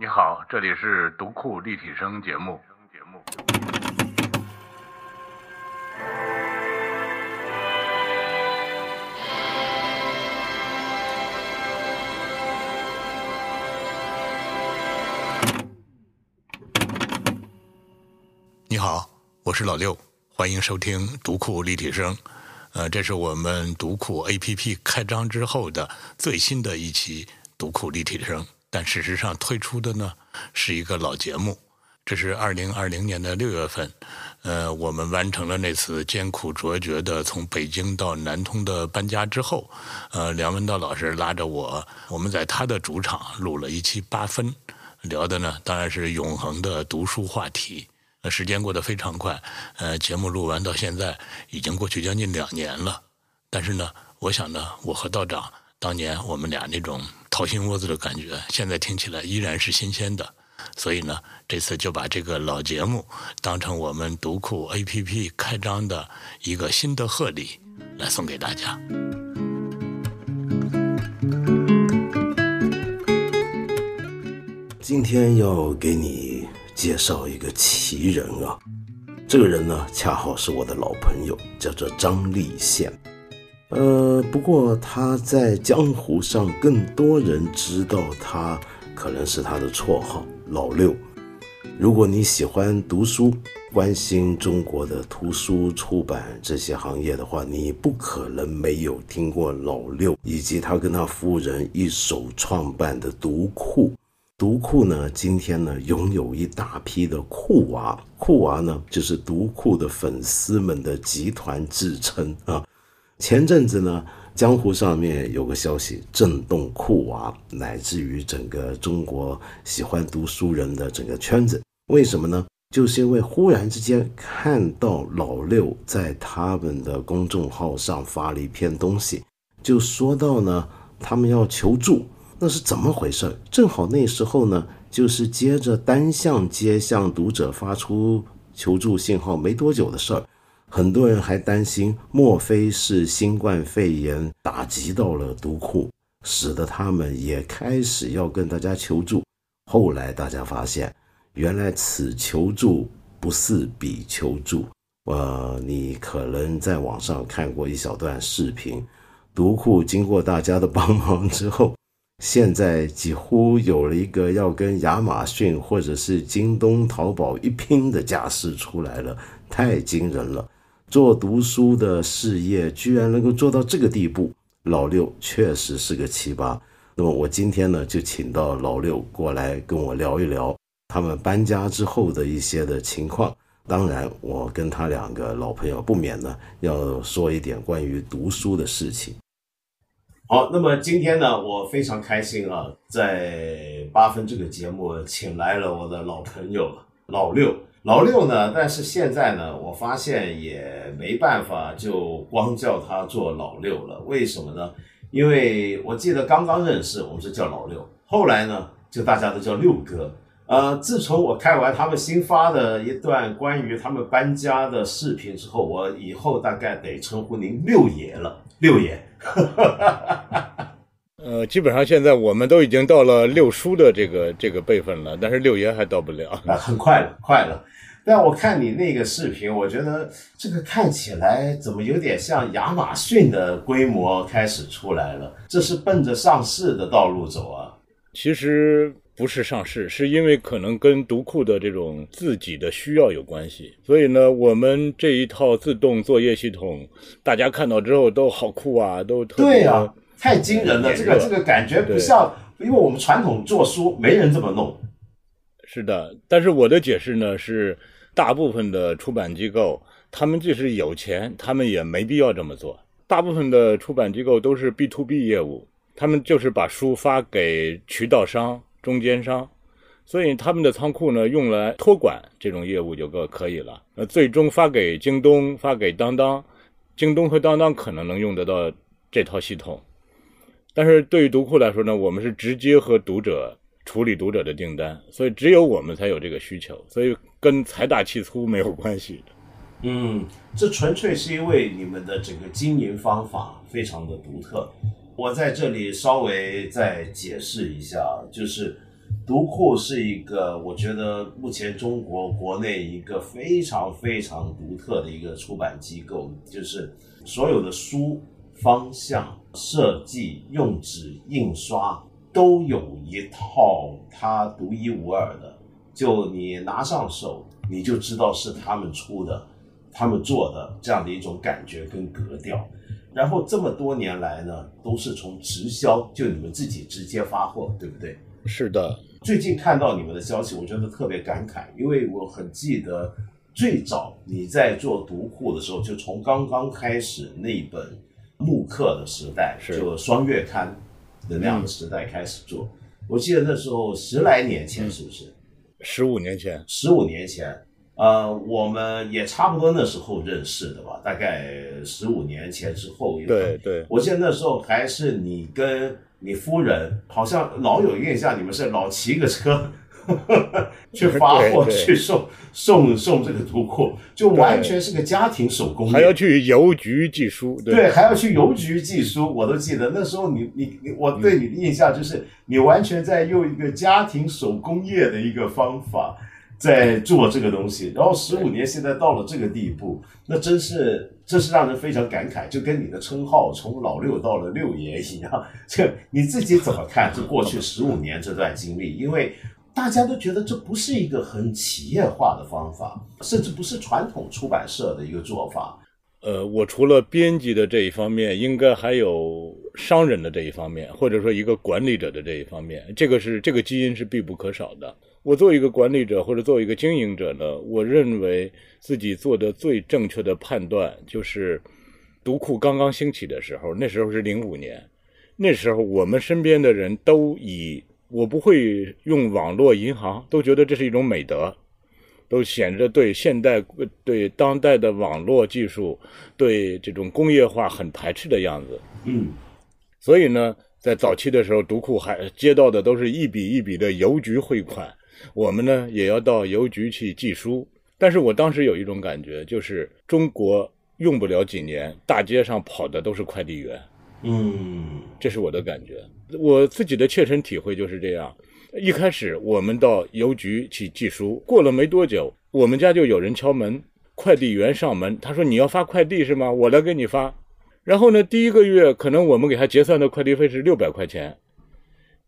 你好，这里是读库立体声节目。节目你好，我是老六，欢迎收听读库立体声。呃，这是我们读库 APP 开张之后的最新的一期读库立体声。但事实上推出的呢是一个老节目，这是二零二零年的六月份，呃，我们完成了那次艰苦卓绝的从北京到南通的搬家之后，呃，梁文道老师拉着我，我们在他的主场录了一期八分，聊的呢当然是永恒的读书话题。呃，时间过得非常快，呃，节目录完到现在已经过去将近两年了，但是呢，我想呢，我和道长当年我们俩那种。掏心窝子的感觉，现在听起来依然是新鲜的，所以呢，这次就把这个老节目当成我们读库 APP 开张的一个新的贺礼来送给大家。今天要给你介绍一个奇人啊，这个人呢，恰好是我的老朋友，叫做张立宪。呃，不过他在江湖上更多人知道他，可能是他的绰号老六。如果你喜欢读书，关心中国的图书出版这些行业的话，你不可能没有听过老六以及他跟他夫人一手创办的读库。读库呢，今天呢拥有一大批的库娃，库娃呢就是读库的粉丝们的集团自称啊。前阵子呢，江湖上面有个消息震动库娃，乃至于整个中国喜欢读书人的整个圈子。为什么呢？就是因为忽然之间看到老六在他们的公众号上发了一篇东西，就说到呢，他们要求助，那是怎么回事？正好那时候呢，就是接着单向街向读者发出求助信号没多久的事儿。很多人还担心，莫非是新冠肺炎打击到了读库，使得他们也开始要跟大家求助。后来大家发现，原来此求助不是彼求助。呃，你可能在网上看过一小段视频，读库经过大家的帮忙之后，现在几乎有了一个要跟亚马逊或者是京东、淘宝一拼的架势出来了，太惊人了。做读书的事业居然能够做到这个地步，老六确实是个奇葩。那么我今天呢，就请到老六过来跟我聊一聊他们搬家之后的一些的情况。当然，我跟他两个老朋友不免呢要说一点关于读书的事情。好，那么今天呢，我非常开心啊，在八分这个节目请来了我的老朋友老六。老六呢？但是现在呢，我发现也没办法，就光叫他做老六了。为什么呢？因为我记得刚刚认识，我们是叫老六，后来呢，就大家都叫六哥。呃，自从我看完他们新发的一段关于他们搬家的视频之后，我以后大概得称呼您六爷了，六爷。呃，基本上现在我们都已经到了六叔的这个这个辈分了，但是六爷还到不了。啊，很快了，快了。但我看你那个视频，我觉得这个看起来怎么有点像亚马逊的规模开始出来了？这是奔着上市的道路走啊？其实不是上市，是因为可能跟读库的这种自己的需要有关系。所以呢，我们这一套自动作业系统，大家看到之后都好酷啊，都特别。太惊人了，这个这个感觉不像，因为我们传统做书没人这么弄。是的，但是我的解释呢是，大部分的出版机构，他们即使有钱，他们也没必要这么做。大部分的出版机构都是 B to B 业务，他们就是把书发给渠道商、中间商，所以他们的仓库呢用来托管这种业务就够可以了。那最终发给京东、发给当当，京东和当当可能能用得到这套系统。但是对于读库来说呢，我们是直接和读者处理读者的订单，所以只有我们才有这个需求，所以跟财大气粗没有关系嗯，这纯粹是因为你们的整个经营方法非常的独特。我在这里稍微再解释一下，就是读库是一个，我觉得目前中国国内一个非常非常独特的一个出版机构，就是所有的书方向、设计、用纸、印刷都有一套它独一无二的，就你拿上手，你就知道是他们出的、他们做的这样的一种感觉跟格调。然后这么多年来呢，都是从直销，就你们自己直接发货，对不对？是的。最近看到你们的消息，我觉得特别感慨，因为我很记得最早你在做读库的时候，就从刚刚开始那本木刻的时代，就双月刊的那样的时代开始做。我记得那时候十来年前，是不是？十五年前。十五年前，呃，我们也差不多那时候认识的吧？大概十五年前之后。对对。我记得那时候还是你跟。你夫人好像老有印象，你们是老骑个车 去发货去送送送这个图库，就完全是个家庭手工。还要去邮局寄书，对，还要去邮局寄书。我都记得那时候，你你你，我对你的印象就是你完全在用一个家庭手工业的一个方法 在做这个东西。然后十五年现在到了这个地步，那真是。这是让人非常感慨，就跟你的称号从老六到了六爷一样。这你自己怎么看这过去十五年这段经历？因为大家都觉得这不是一个很企业化的方法，甚至不是传统出版社的一个做法。呃，我除了编辑的这一方面，应该还有商人的这一方面，或者说一个管理者的这一方面。这个是这个基因是必不可少的。我作为一个管理者或者作为一个经营者呢，我认为自己做的最正确的判断就是，读库刚刚兴起的时候，那时候是零五年，那时候我们身边的人都以我不会用网络银行，都觉得这是一种美德，都显着对现代、对当代的网络技术、对这种工业化很排斥的样子。嗯，所以呢，在早期的时候，读库还接到的都是一笔一笔的邮局汇款。我们呢也要到邮局去寄书，但是我当时有一种感觉，就是中国用不了几年，大街上跑的都是快递员，嗯，这是我的感觉，我自己的切身体会就是这样。一开始我们到邮局去寄书，过了没多久，我们家就有人敲门，快递员上门，他说你要发快递是吗？我来给你发。然后呢，第一个月可能我们给他结算的快递费是六百块钱，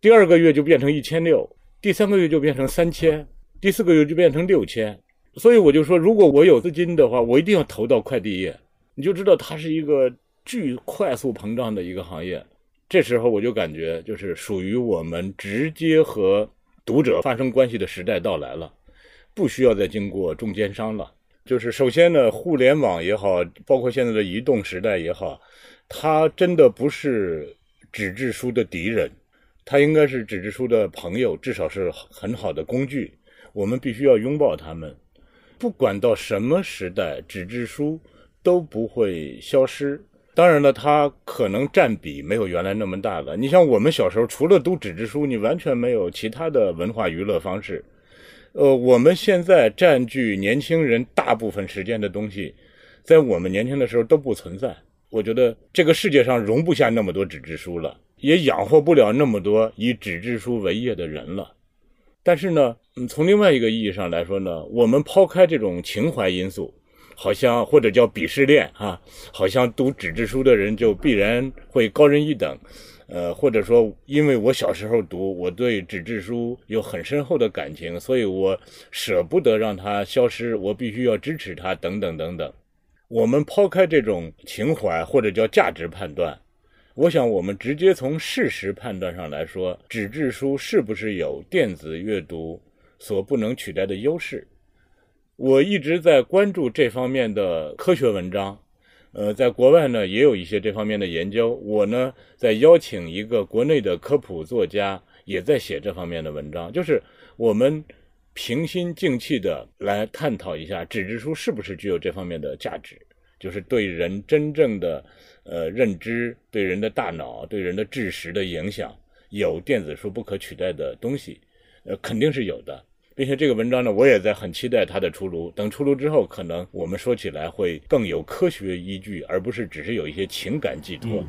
第二个月就变成一千六。第三个月就变成三千，第四个月就变成六千，所以我就说，如果我有资金的话，我一定要投到快递业。你就知道它是一个巨快速膨胀的一个行业。这时候我就感觉，就是属于我们直接和读者发生关系的时代到来了，不需要再经过中间商了。就是首先呢，互联网也好，包括现在的移动时代也好，它真的不是纸质书的敌人。它应该是纸质书的朋友，至少是很好的工具。我们必须要拥抱它们。不管到什么时代，纸质书都不会消失。当然了，它可能占比没有原来那么大了。你像我们小时候，除了读纸质书，你完全没有其他的文化娱乐方式。呃，我们现在占据年轻人大部分时间的东西，在我们年轻的时候都不存在。我觉得这个世界上容不下那么多纸质书了。也养活不了那么多以纸质书为业的人了，但是呢，从另外一个意义上来说呢，我们抛开这种情怀因素，好像或者叫鄙视链啊，好像读纸质书的人就必然会高人一等，呃，或者说因为我小时候读，我对纸质书有很深厚的感情，所以我舍不得让它消失，我必须要支持它，等等等等。我们抛开这种情怀或者叫价值判断。我想，我们直接从事实判断上来说，纸质书是不是有电子阅读所不能取代的优势？我一直在关注这方面的科学文章，呃，在国外呢也有一些这方面的研究。我呢在邀请一个国内的科普作家，也在写这方面的文章，就是我们平心静气的来探讨一下纸质书是不是具有这方面的价值，就是对人真正的。呃，认知对人的大脑、对人的知识的影响，有电子书不可取代的东西，呃，肯定是有的，并且这个文章呢，我也在很期待它的出炉。等出炉之后，可能我们说起来会更有科学依据，而不是只是有一些情感寄托。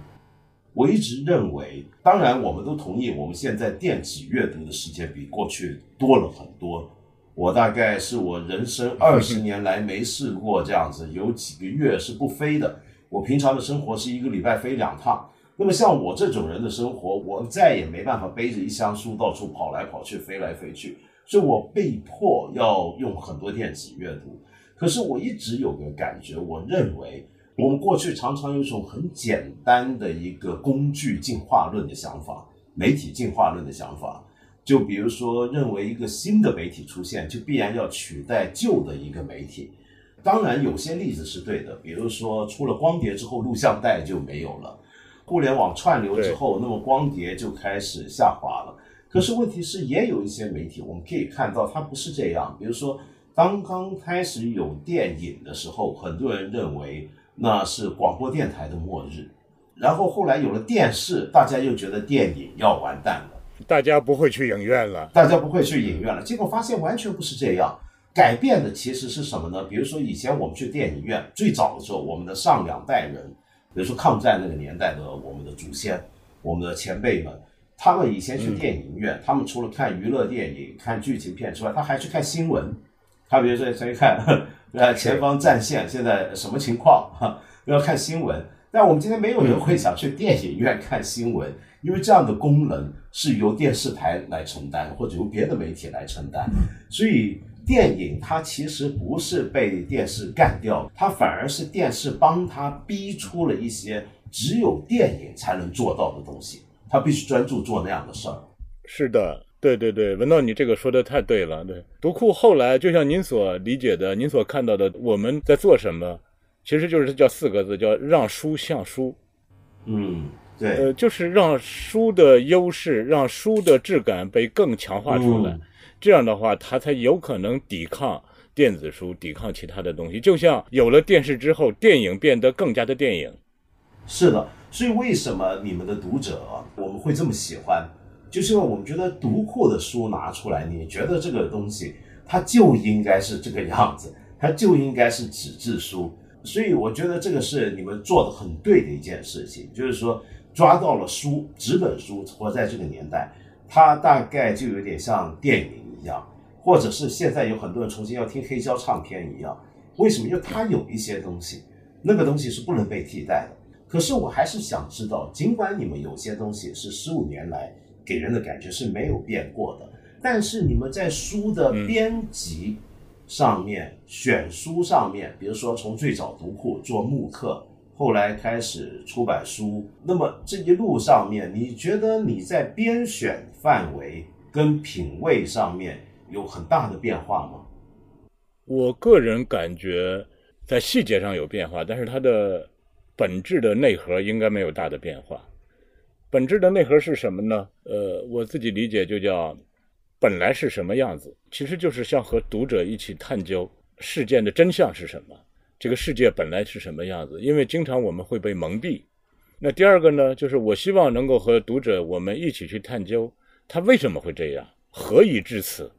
我一直认为，当然我们都同意，我们现在电子阅读的时间比过去多了很多。我大概是我人生 二十年来没试过这样子，有几个月是不飞的。我平常的生活是一个礼拜飞两趟。那么像我这种人的生活，我再也没办法背着一箱书到处跑来跑去、飞来飞去，所以我被迫要用很多电子阅读。可是我一直有个感觉，我认为我们过去常常有一种很简单的一个工具进化论的想法，媒体进化论的想法。就比如说，认为一个新的媒体出现，就必然要取代旧的一个媒体。当然，有些例子是对的，比如说出了光碟之后，录像带就没有了；互联网串流之后，那么光碟就开始下滑了。可是问题是，也有一些媒体，我们可以看到它不是这样。比如说，刚刚开始有电影的时候，很多人认为那是广播电台的末日；然后后来有了电视，大家又觉得电影要完蛋了。大家不会去影院了，大家不会去影院了。结果发现完全不是这样，改变的其实是什么呢？比如说以前我们去电影院，最早的时候，我们的上两代人，比如说抗战那个年代的我们的祖先，我们的前辈们，他们以前去电影院，他们除了看娱乐电影、看剧情片之外，他还去看新闻。他比如说先看，呃，前方战线现在什么情况？哈，要看新闻。但我们今天没有人会想去电影院看新闻。因为这样的功能是由电视台来承担，或者由别的媒体来承担，所以电影它其实不是被电视干掉，它反而是电视帮它逼出了一些只有电影才能做到的东西，它必须专注做那样的事儿。是的，对对对，文道你这个说的太对了。对，读库后来就像您所理解的，您所看到的，我们在做什么，其实就是叫四个字，叫让书像书。嗯。对，呃，就是让书的优势，让书的质感被更强化出来，这样的话，它才有可能抵抗电子书，抵抗其他的东西。就像有了电视之后，电影变得更加的电影。是的，所以为什么你们的读者我们会这么喜欢？就是因为我们觉得读过的书拿出来，你觉得这个东西它就应该是这个样子，它就应该是纸质书。所以我觉得这个是你们做的很对的一件事情，就是说。抓到了书，纸本书活在这个年代，它大概就有点像电影一样，或者是现在有很多人重新要听黑胶唱片一样。为什么？因为它有一些东西，那个东西是不能被替代的。可是我还是想知道，尽管你们有些东西是十五年来给人的感觉是没有变过的，但是你们在书的编辑上面、选书上面，比如说从最早读库做木刻。后来开始出版书，那么这一路上面，你觉得你在编选范围跟品味上面有很大的变化吗？我个人感觉在细节上有变化，但是它的本质的内核应该没有大的变化。本质的内核是什么呢？呃，我自己理解就叫本来是什么样子，其实就是像和读者一起探究事件的真相是什么。这个世界本来是什么样子？因为经常我们会被蒙蔽。那第二个呢，就是我希望能够和读者我们一起去探究，他为什么会这样，何以至此？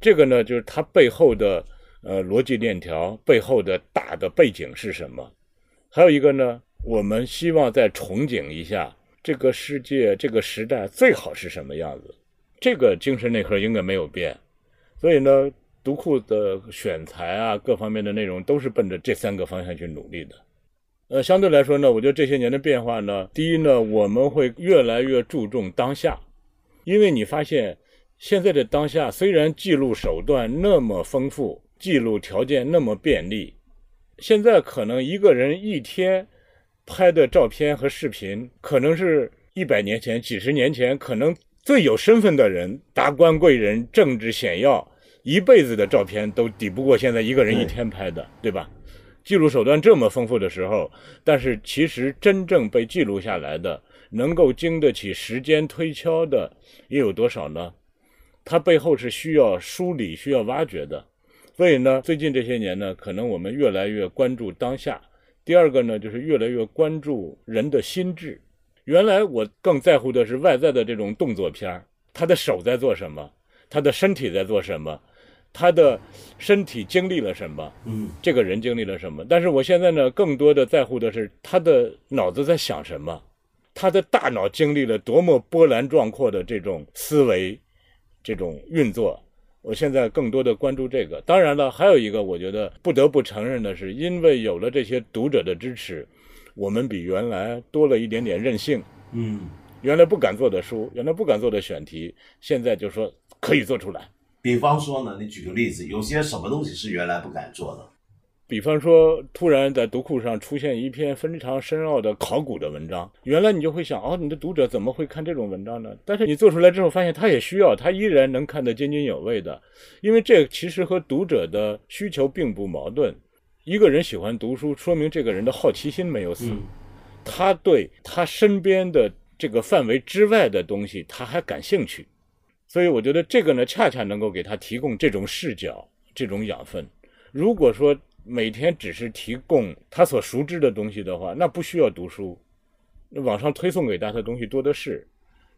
这个呢，就是他背后的呃逻辑链条，背后的大的背景是什么？还有一个呢，我们希望再憧憬一下这个世界、这个时代最好是什么样子？这个精神内核应该没有变。所以呢。读库的选材啊，各方面的内容都是奔着这三个方向去努力的。呃，相对来说呢，我觉得这些年的变化呢，第一呢，我们会越来越注重当下，因为你发现现在的当下虽然记录手段那么丰富，记录条件那么便利，现在可能一个人一天拍的照片和视频，可能是一百年前、几十年前可能最有身份的人、达官贵人、政治显要。一辈子的照片都抵不过现在一个人一天拍的，对吧？记录手段这么丰富的时候，但是其实真正被记录下来的，能够经得起时间推敲的，又有多少呢？它背后是需要梳理、需要挖掘的。所以呢，最近这些年呢，可能我们越来越关注当下。第二个呢，就是越来越关注人的心智。原来我更在乎的是外在的这种动作片儿，他的手在做什么，他的身体在做什么。他的身体经历了什么？嗯，这个人经历了什么？但是我现在呢，更多的在乎的是他的脑子在想什么，他的大脑经历了多么波澜壮阔的这种思维，这种运作。我现在更多的关注这个。当然了，还有一个我觉得不得不承认的是，因为有了这些读者的支持，我们比原来多了一点点任性。嗯，原来不敢做的书，原来不敢做的选题，现在就说可以做出来。比方说呢，你举个例子，有些什么东西是原来不敢做的？比方说，突然在读库上出现一篇非常深奥的考古的文章，原来你就会想，哦，你的读者怎么会看这种文章呢？但是你做出来之后，发现他也需要，他依然能看得津津有味的，因为这其实和读者的需求并不矛盾。一个人喜欢读书，说明这个人的好奇心没有死，他对他身边的这个范围之外的东西他还感兴趣，所以我觉得这个呢，恰恰能够给他提供这种视角、这种养分。如果说，每天只是提供他所熟知的东西的话，那不需要读书。那网上推送给大家的东西多的是，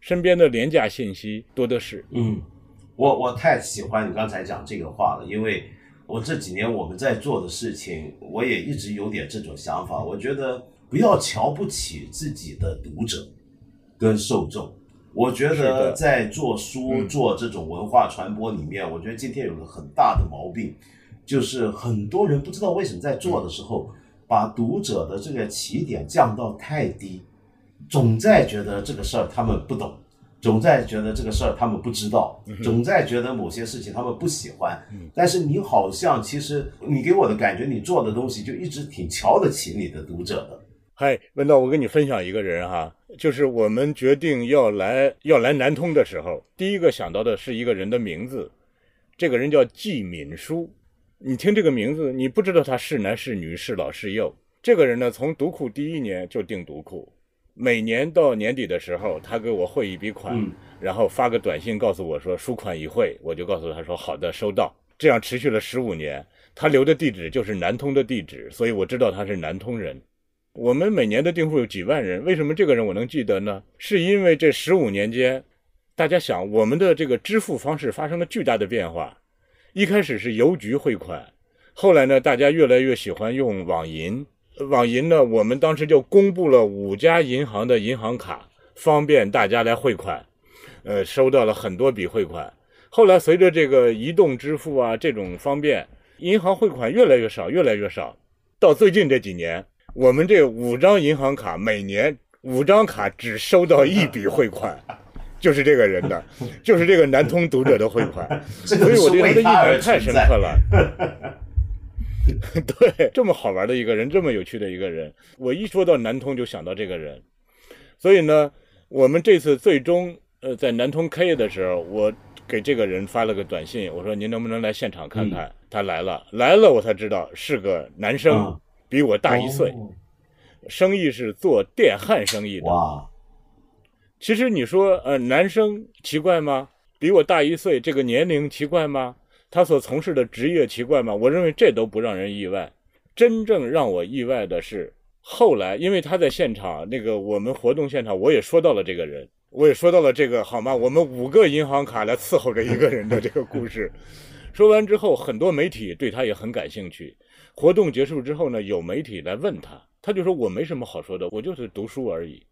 身边的廉价信息多的是。嗯，我我太喜欢你刚才讲这个话了，因为我这几年我们在做的事情，我也一直有点这种想法。我觉得不要瞧不起自己的读者跟受众。我觉得在做书、做这种文化传播里面，我觉得今天有个很大的毛病。就是很多人不知道为什么在做的时候，把读者的这个起点降到太低，总在觉得这个事儿他们不懂，总在觉得这个事儿他们不知道，总在觉得某些事情他们不喜欢。但是你好像其实你给我的感觉，你做的东西就一直挺瞧得起你的读者的。嗨，文道，我跟你分享一个人哈，就是我们决定要来要来南通的时候，第一个想到的是一个人的名字，这个人叫季敏书。你听这个名字，你不知道他是男是女，是老是幼。这个人呢，从读库第一年就定读库，每年到年底的时候，他给我汇一笔款，然后发个短信告诉我说书款已汇，我就告诉他说好的，收到。这样持续了十五年，他留的地址就是南通的地址，所以我知道他是南通人。我们每年的订户有几万人，为什么这个人我能记得呢？是因为这十五年间，大家想我们的这个支付方式发生了巨大的变化。一开始是邮局汇款，后来呢，大家越来越喜欢用网银。网银呢，我们当时就公布了五家银行的银行卡，方便大家来汇款。呃，收到了很多笔汇款。后来随着这个移动支付啊这种方便，银行汇款越来越少，越来越少。到最近这几年，我们这五张银行卡每年五张卡只收到一笔汇款。就是这个人的，就是这个南通读者的汇款，所以我对他的印象太深刻了。对，这么好玩的一个人，这么有趣的一个人，我一说到南通就想到这个人。所以呢，我们这次最终呃在南通开业的时候，我给这个人发了个短信，我说您能不能来现场看看？他来了，来了，我才知道是个男生，比我大一岁，生意是做电焊生意的。哇。其实你说，呃，男生奇怪吗？比我大一岁，这个年龄奇怪吗？他所从事的职业奇怪吗？我认为这都不让人意外。真正让我意外的是，后来因为他在现场，那个我们活动现场，我也说到了这个人，我也说到了这个，好吗？我们五个银行卡来伺候着一个人的这个故事。说完之后，很多媒体对他也很感兴趣。活动结束之后呢，有媒体来问他，他就说我没什么好说的，我就是读书而已。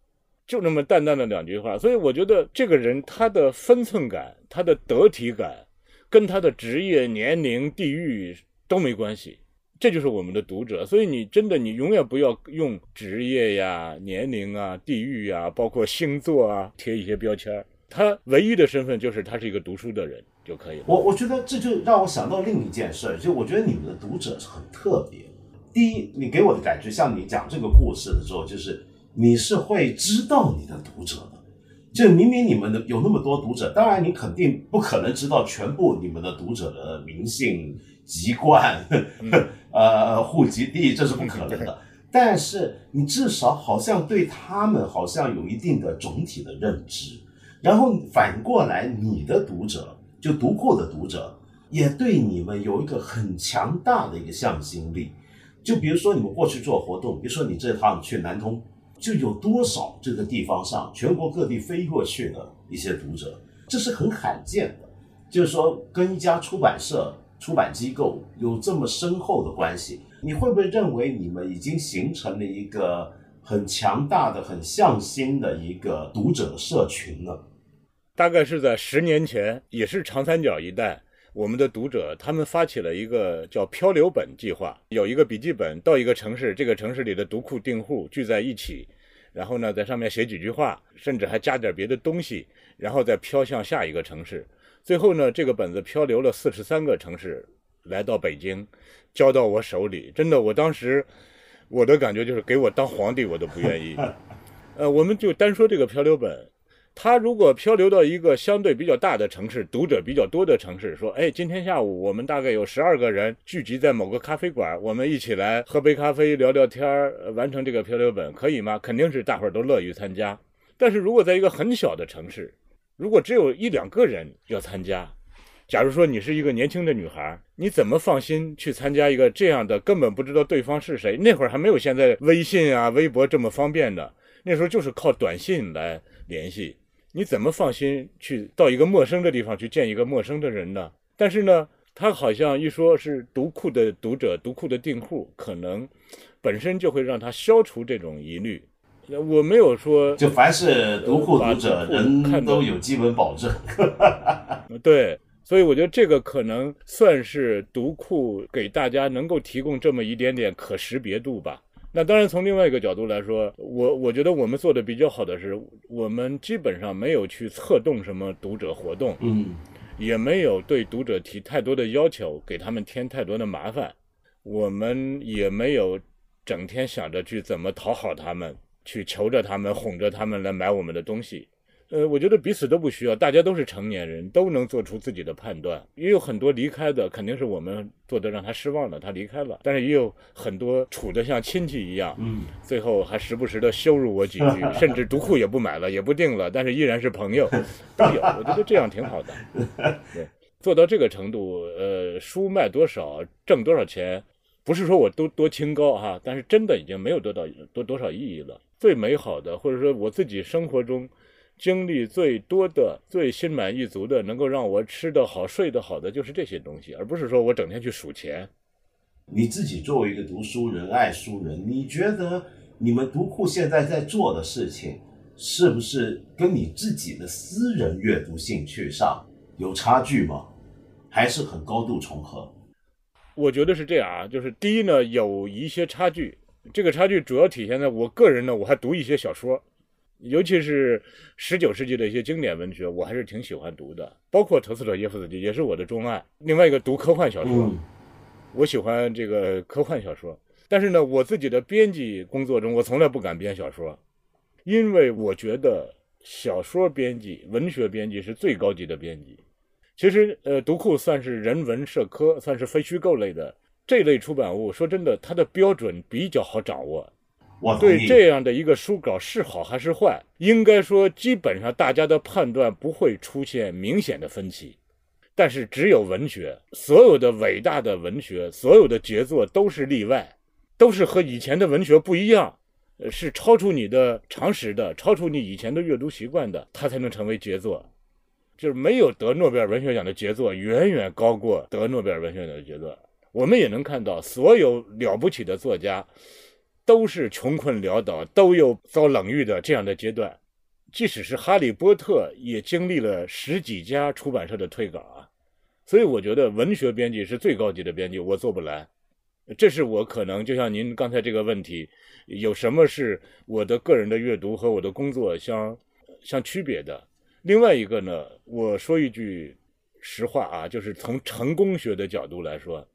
就那么淡淡的两句话，所以我觉得这个人他的分寸感、他的得体感，跟他的职业、年龄、地域都没关系。这就是我们的读者。所以你真的，你永远不要用职业呀、年龄啊、地域啊，包括星座啊贴一些标签他唯一的身份就是他是一个读书的人就可以了。我我觉得这就让我想到另一件事，就我觉得你们的读者是很特别。第一，你给我的感觉，像你讲这个故事的时候，就是。你是会知道你的读者的，就明明你们的有那么多读者，当然你肯定不可能知道全部你们的读者的名姓、籍贯、呃户籍地，这是不可能的。但是你至少好像对他们好像有一定的总体的认知，然后反过来，你的读者就读过的读者也对你们有一个很强大的一个向心力。就比如说你们过去做活动，比如说你这趟去南通。就有多少这个地方上全国各地飞过去的一些读者，这是很罕见的。就是说，跟一家出版社、出版机构有这么深厚的关系，你会不会认为你们已经形成了一个很强大的、很向心的一个读者社群呢？大概是在十年前，也是长三角一带，我们的读者他们发起了一个叫“漂流本”计划，有一个笔记本到一个城市，这个城市里的读库订户聚在一起，然后呢，在上面写几句话，甚至还加点别的东西，然后再飘向下一个城市。最后呢，这个本子漂流了四十三个城市，来到北京，交到我手里。真的，我当时我的感觉就是，给我当皇帝我都不愿意。呃，我们就单说这个漂流本。他如果漂流到一个相对比较大的城市，读者比较多的城市，说：“哎，今天下午我们大概有十二个人聚集在某个咖啡馆，我们一起来喝杯咖啡，聊聊天儿，完成这个漂流本，可以吗？”肯定是大伙儿都乐于参加。但是如果在一个很小的城市，如果只有一两个人要参加，假如说你是一个年轻的女孩，你怎么放心去参加一个这样的根本不知道对方是谁？那会儿还没有现在微信啊、微博这么方便的，那时候就是靠短信来联系。你怎么放心去到一个陌生的地方去见一个陌生的人呢？但是呢，他好像一说是读库的读者、读库的订户，可能本身就会让他消除这种疑虑。我没有说，就凡是读库读者，人都有基本保证。对，所以我觉得这个可能算是读库给大家能够提供这么一点点可识别度吧。那当然，从另外一个角度来说，我我觉得我们做的比较好的是，我们基本上没有去策动什么读者活动，嗯，也没有对读者提太多的要求，给他们添太多的麻烦，我们也没有整天想着去怎么讨好他们，去求着他们、哄着他们来买我们的东西。呃，我觉得彼此都不需要，大家都是成年人，都能做出自己的判断。也有很多离开的，肯定是我们做的让他失望了，他离开了。但是也有很多处的像亲戚一样，嗯，最后还时不时的羞辱我几句，甚至读库也不买了，也不订了，但是依然是朋友，都有。我觉得这样挺好的。对，做到这个程度，呃，书卖多少，挣多少钱，不是说我都多清高哈，但是真的已经没有多到多多少意义了。最美好的，或者说我自己生活中。经历最多的、最心满意足的，能够让我吃得好、睡得好的，就是这些东西，而不是说我整天去数钱。你自己作为一个读书人、爱书人，你觉得你们读库现在在做的事情，是不是跟你自己的私人阅读兴趣上有差距吗？还是很高度重合？我觉得是这样啊，就是第一呢，有一些差距，这个差距主要体现在我个人呢，我还读一些小说。尤其是十九世纪的一些经典文学，我还是挺喜欢读的，包括陀思妥耶夫斯基也是我的钟爱。另外一个读科幻小说，我喜欢这个科幻小说。但是呢，我自己的编辑工作中，我从来不敢编小说，因为我觉得小说编辑、文学编辑是最高级的编辑。其实，呃，读库算是人文社科，算是非虚构类的这类出版物。说真的，它的标准比较好掌握。对这样的一个书稿是好还是坏，应该说基本上大家的判断不会出现明显的分歧。但是只有文学，所有的伟大的文学，所有的杰作都是例外，都是和以前的文学不一样，是超出你的常识的，超出你以前的阅读习惯的，它才能成为杰作。就是没有得诺贝尔文学奖的杰作，远远高过得诺贝尔文学奖的杰作。我们也能看到，所有了不起的作家。都是穷困潦倒，都有遭冷遇的这样的阶段。即使是《哈利波特》，也经历了十几家出版社的退稿啊。所以我觉得文学编辑是最高级的编辑，我做不来。这是我可能就像您刚才这个问题，有什么是我的个人的阅读和我的工作相相区别的？另外一个呢，我说一句实话啊，就是从成功学的角度来说，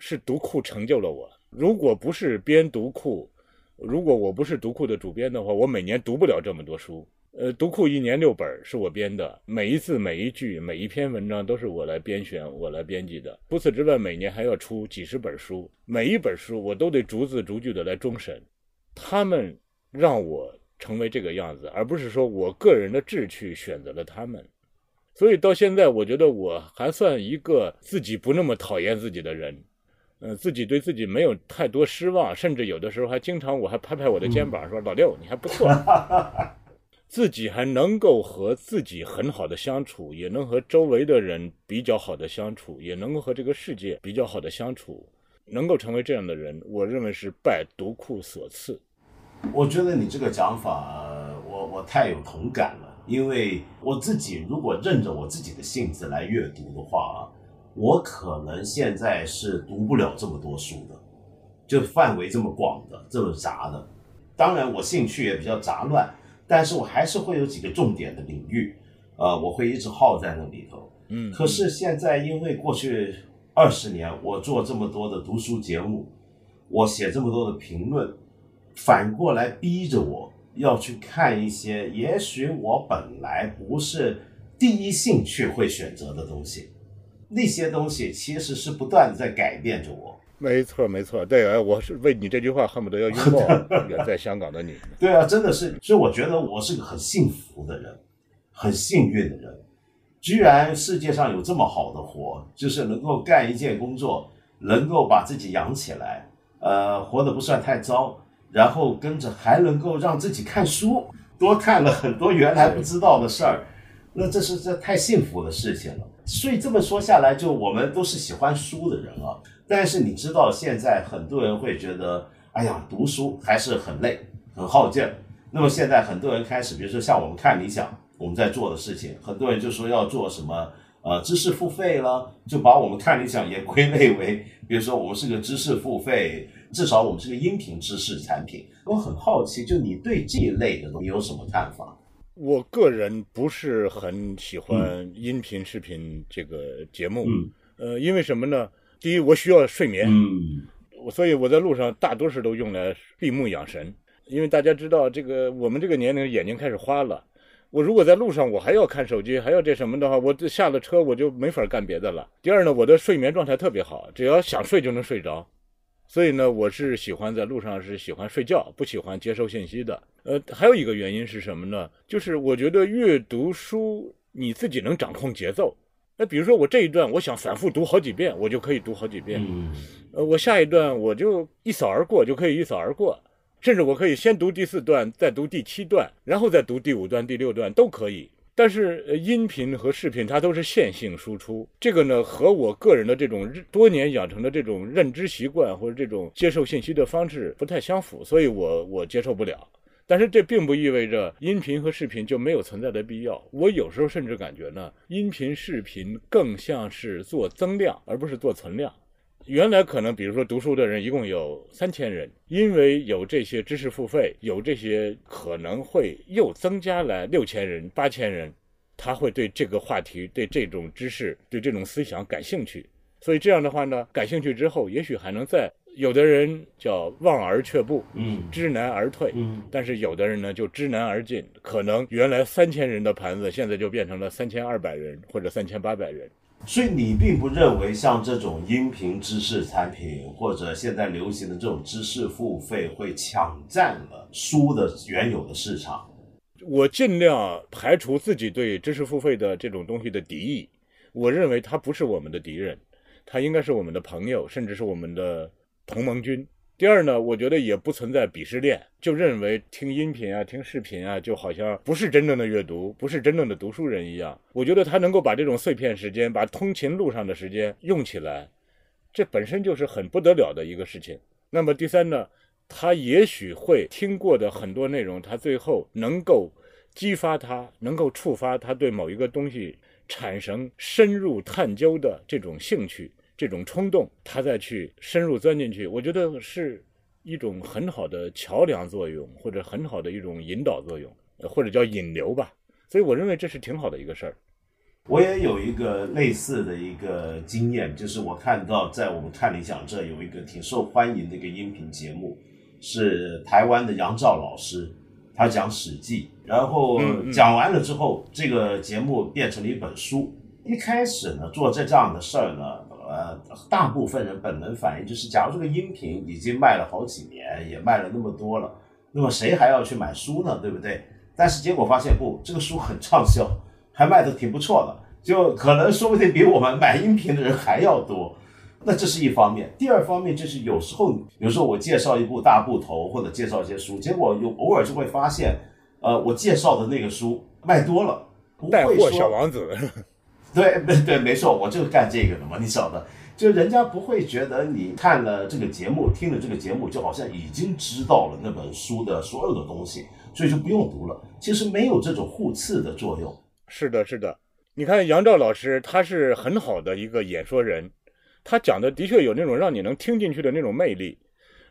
是读库成就了我。如果不是编读库，如果我不是读库的主编的话，我每年读不了这么多书。呃，读库一年六本是我编的，每一字每一句每一篇文章都是我来编选、我来编辑的。除此之外，每年还要出几十本书，每一本书我都得逐字逐句的来终审。他们让我成为这个样子，而不是说我个人的志趣选择了他们。所以到现在，我觉得我还算一个自己不那么讨厌自己的人。呃，自己对自己没有太多失望，甚至有的时候还经常，我还拍拍我的肩膀说：“老六，你还不错。”自己还能够和自己很好的相处，也能和周围的人比较好的相处，也能够和这个世界比较好的相处，能够成为这样的人，我认为是拜读库所赐。我觉得你这个讲法，我我太有同感了。因为我自己如果认着我自己的性子来阅读的话，我可能现在是读不了这么多书的，就范围这么广的、这么杂的。当然，我兴趣也比较杂乱，但是我还是会有几个重点的领域，呃，我会一直耗在那里头。嗯，可是现在因为过去二十年我做这么多的读书节目，我写这么多的评论，反过来逼着我。要去看一些，也许我本来不是第一兴趣会选择的东西，那些东西其实是不断的在改变着我。没错，没错，对，我是为你这句话恨不得要拥抱 远在香港的你。对啊，真的是，所以我觉得我是个很幸福的人，很幸运的人，居然世界上有这么好的活，就是能够干一件工作，能够把自己养起来，呃，活得不算太糟。然后跟着还能够让自己看书，多看了很多原来不知道的事儿，那这是这太幸福的事情了。所以这么说下来，就我们都是喜欢书的人啊。但是你知道，现在很多人会觉得，哎呀，读书还是很累，很耗劲。那么现在很多人开始，比如说像我们看理想，我们在做的事情，很多人就说要做什么。呃，知识付费了，就把我们看理想也 归类为，比如说我们是个知识付费，至少我们是个音频知识产品。我很好奇，就你对这一类的你有什么看法？我个人不是很喜欢音频视频这个节目，呃，因为什么呢？第一，我需要睡眠，嗯，所以我在路上大多数都用来闭目养神。因为大家知道，这个我们这个年龄眼睛开始花了。我如果在路上，我还要看手机，还要这什么的话，我下了车我就没法干别的了。第二呢，我的睡眠状态特别好，只要想睡就能睡着。所以呢，我是喜欢在路上是喜欢睡觉，不喜欢接收信息的。呃，还有一个原因是什么呢？就是我觉得阅读书你自己能掌控节奏。那比如说我这一段我想反复读好几遍，我就可以读好几遍。呃，我下一段我就一扫而过，就可以一扫而过。甚至我可以先读第四段，再读第七段，然后再读第五段、第六段都可以。但是音频和视频它都是线性输出，这个呢和我个人的这种多年养成的这种认知习惯或者这种接受信息的方式不太相符，所以我我接受不了。但是这并不意味着音频和视频就没有存在的必要。我有时候甚至感觉呢，音频、视频更像是做增量，而不是做存量。原来可能，比如说读书的人一共有三千人，因为有这些知识付费，有这些可能会又增加了六千人、八千人，他会对这个话题、对这种知识、对这种思想感兴趣。所以这样的话呢，感兴趣之后，也许还能再有的人叫望而却步，嗯，知难而退，嗯，但是有的人呢就知难而进，可能原来三千人的盘子，现在就变成了三千二百人或者三千八百人。所以你并不认为像这种音频知识产品，或者现在流行的这种知识付费会抢占了书的原有的市场？我尽量排除自己对知识付费的这种东西的敌意。我认为它不是我们的敌人，它应该是我们的朋友，甚至是我们的同盟军。第二呢，我觉得也不存在鄙视链，就认为听音频啊、听视频啊，就好像不是真正的阅读，不是真正的读书人一样。我觉得他能够把这种碎片时间，把通勤路上的时间用起来，这本身就是很不得了的一个事情。那么第三呢，他也许会听过的很多内容，他最后能够激发他，能够触发他对某一个东西产生深入探究的这种兴趣。这种冲动，他再去深入钻进去，我觉得是一种很好的桥梁作用，或者很好的一种引导作用，或者叫引流吧。所以我认为这是挺好的一个事儿。我也有一个类似的一个经验，就是我看到在我们看理想这有一个挺受欢迎的一个音频节目，是台湾的杨照老师，他讲《史记》，然后讲完了之后，这个节目变成了一本书。一开始呢，做这这样的事儿呢。呃，大部分人本能反应就是，假如这个音频已经卖了好几年，也卖了那么多了，那么谁还要去买书呢？对不对？但是结果发现不，这个书很畅销，还卖的挺不错的，就可能说不定比我们买音频的人还要多。那这是一方面，第二方面就是有时候，有时候我介绍一部大部头或者介绍一些书，结果有偶尔就会发现，呃，我介绍的那个书卖多了，带货小王子。对对对，没错，我就干这个的嘛，你晓得。就人家不会觉得你看了这个节目，听了这个节目，就好像已经知道了那本书的所有的东西，所以就不用读了。其实没有这种互斥的作用。是的，是的。你看杨照老师，他是很好的一个演说人，他讲的的确有那种让你能听进去的那种魅力。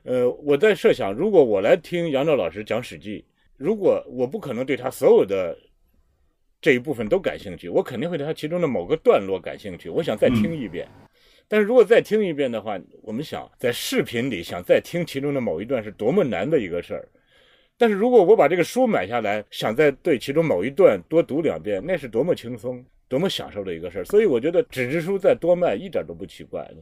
呃，我在设想，如果我来听杨照老师讲《史记》，如果我不可能对他所有的这一部分都感兴趣，我肯定会对它其中的某个段落感兴趣，我想再听一遍。但是如果再听一遍的话，我们想在视频里想再听其中的某一段是多么难的一个事儿。但是如果我把这个书买下来，想再对其中某一段多读两遍，那是多么轻松、多么享受的一个事儿。所以我觉得纸质书再多卖一点都不奇怪的。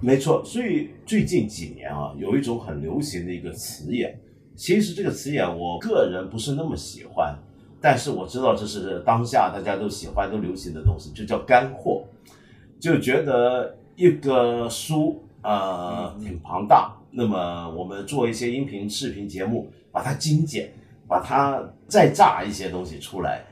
没错，所以最近几年啊，有一种很流行的一个词眼，其实这个词眼我个人不是那么喜欢，但是我知道这是当下大家都喜欢、都流行的东西，就叫干货，就觉得一个书呃挺庞大，那么我们做一些音频、视频节目，把它精简，把它再榨一些东西出来，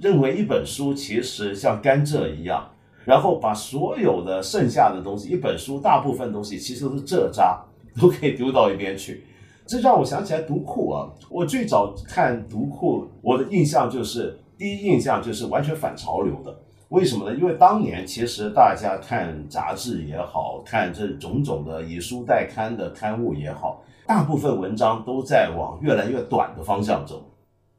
认为一本书其实像甘蔗一样。然后把所有的剩下的东西，一本书大部分东西其实都是蔗渣，都可以丢到一边去。这让我想起来读库啊，我最早看读库，我的印象就是第一印象就是完全反潮流的。为什么呢？因为当年其实大家看杂志也好看这种种的以书代刊的刊物也好，大部分文章都在往越来越短的方向走。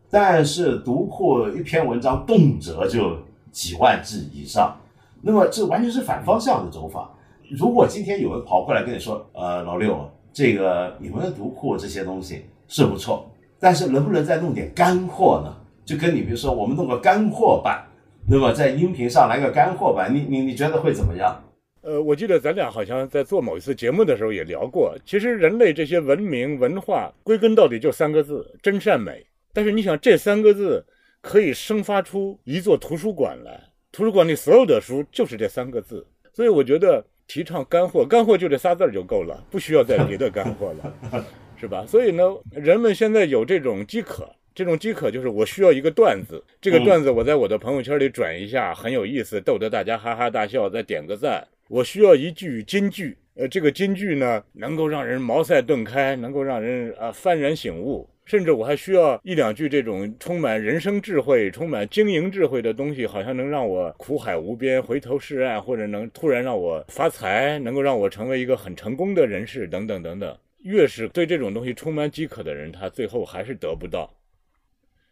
但是读库一篇文章动辄就几万字以上。那么这完全是反方向的走法。如果今天有人跑过来跟你说，呃，老六，这个你们的读库这些东西是不错，但是能不能再弄点干货呢？就跟你比如说，我们弄个干货版，那么在音频上来个干货版，你你你觉得会怎么样？呃，我记得咱俩好像在做某一次节目的时候也聊过，其实人类这些文明文化归根到底就三个字：真善美。但是你想，这三个字可以生发出一座图书馆来。图书馆里所有的书就是这三个字，所以我觉得提倡干货，干货就这仨字儿就够了，不需要再别的干货了，是吧？所以呢，人们现在有这种饥渴，这种饥渴就是我需要一个段子，这个段子我在我的朋友圈里转一下，很有意思，逗得大家哈哈大笑，再点个赞。我需要一句金句，呃，这个金句呢，能够让人茅塞顿开，能够让人啊幡然醒悟。甚至我还需要一两句这种充满人生智慧、充满经营智慧的东西，好像能让我苦海无边、回头是岸，或者能突然让我发财，能够让我成为一个很成功的人士，等等等等。越是对这种东西充满饥渴的人，他最后还是得不到。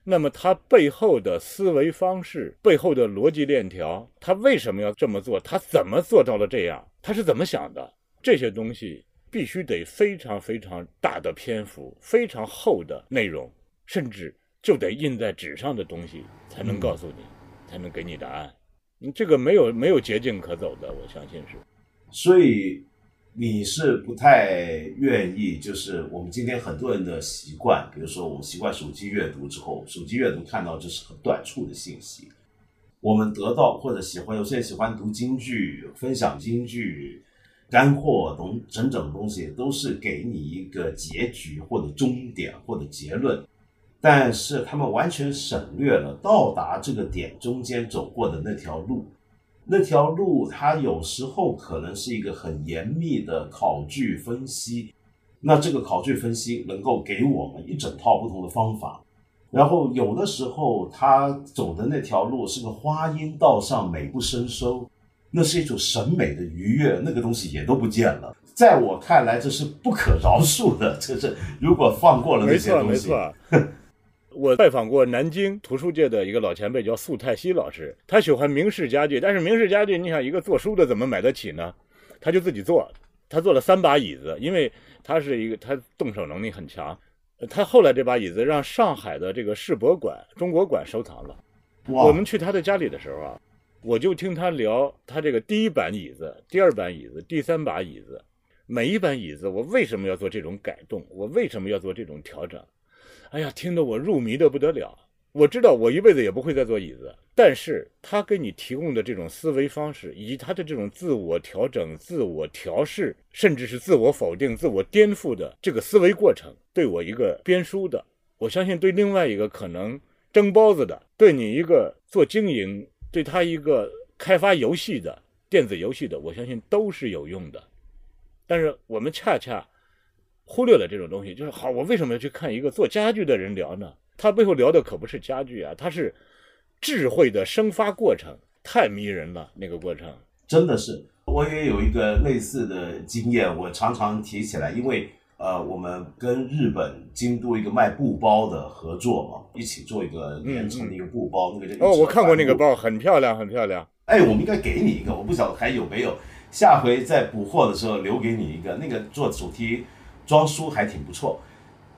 那么他背后的思维方式、背后的逻辑链条，他为什么要这么做？他怎么做到了这样？他是怎么想的？这些东西。必须得非常非常大的篇幅，非常厚的内容，甚至就得印在纸上的东西才能告诉你，才能给你答案。你这个没有没有捷径可走的，我相信是。所以你是不太愿意，就是我们今天很多人的习惯，比如说我们习惯手机阅读之后，手机阅读看到就是很短促的信息，我们得到或者喜欢，有些人喜欢读京剧，分享京剧。干货东整整东西都是给你一个结局或者终点或者结论，但是他们完全省略了到达这个点中间走过的那条路，那条路它有时候可能是一个很严密的考据分析，那这个考据分析能够给我们一整套不同的方法，然后有的时候他走的那条路是个花阴道上美不胜收。那是一种审美的愉悦，那个东西也都不见了。在我看来，这是不可饶恕的。这是如果放过了那些东西。没错，没错。我拜访过南京图书界的一个老前辈，叫素泰熙老师。他喜欢明式家具，但是明式家具，你想一个做书的怎么买得起呢？他就自己做，他做了三把椅子，因为他是一个他动手能力很强。他后来这把椅子让上海的这个世博馆、中国馆收藏了。我们去他的家里的时候啊。我就听他聊他这个第一版椅子、第二版椅子、第三把椅子，每一版椅子我为什么要做这种改动？我为什么要做这种调整？哎呀，听得我入迷的不得了。我知道我一辈子也不会再做椅子，但是他给你提供的这种思维方式，以及他的这种自我调整、自我调试，甚至是自我否定、自我颠覆的这个思维过程，对我一个编书的，我相信对另外一个可能蒸包子的，对你一个做经营。对他一个开发游戏的、电子游戏的，我相信都是有用的。但是我们恰恰忽略了这种东西，就是好，我为什么要去看一个做家具的人聊呢？他背后聊的可不是家具啊，他是智慧的生发过程，太迷人了，那个过程真的是。我也有一个类似的经验，我常常提起来，因为呃，我们跟日本京都一个卖布包的合作嘛，一起做一个连成的一个布包，那个哦，我看过那个包，很漂亮，很漂亮。哎，我们应该给你一个，我不晓得还有没有，下回在补货的时候留给你一个。那个做主题装书还挺不错。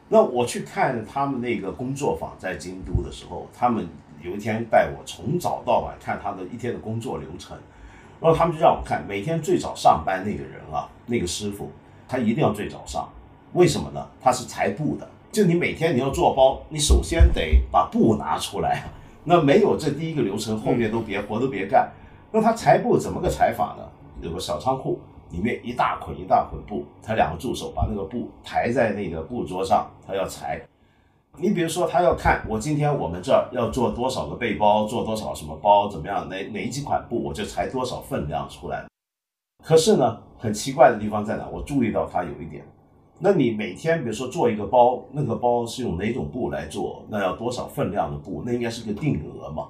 那我去看他们那个工作坊在京都的时候，他们有一天带我从早到晚看他的一天的工作流程，然后他们就让我看每天最早上班那个人啊，那个师傅，他一定要最早上，为什么呢？他是裁布的，就你每天你要做包，你首先得把布拿出来，那没有这第一个流程，后面都别活都别干。那他裁布怎么个裁法呢？有个小仓库。里面一大捆一大捆布，他两个助手把那个布抬在那个布桌上，他要裁。你比如说，他要看我今天我们这儿要做多少个背包，做多少什么包，怎么样？哪哪几款布，我就裁多少分量出来。可是呢，很奇怪的地方在哪？我注意到他有一点，那你每天比如说做一个包，那个包是用哪种布来做？那要多少分量的布？那应该是个定额嘛？